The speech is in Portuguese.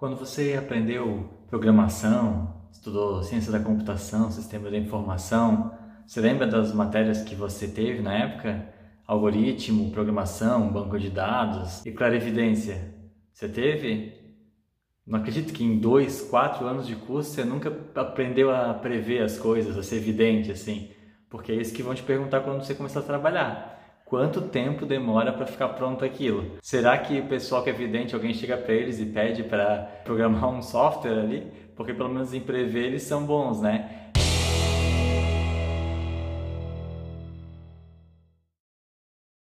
Quando você aprendeu programação, estudou ciência da computação, sistema da informação, você lembra das matérias que você teve na época? Algoritmo, programação, banco de dados e clarividência. Você teve? Não acredito que em dois, quatro anos de curso você nunca aprendeu a prever as coisas, a ser evidente assim. Porque é isso que vão te perguntar quando você começar a trabalhar. Quanto tempo demora para ficar pronto aquilo? Será que o pessoal que é vidente, alguém chega para eles e pede para programar um software ali? Porque pelo menos em prever eles são bons, né?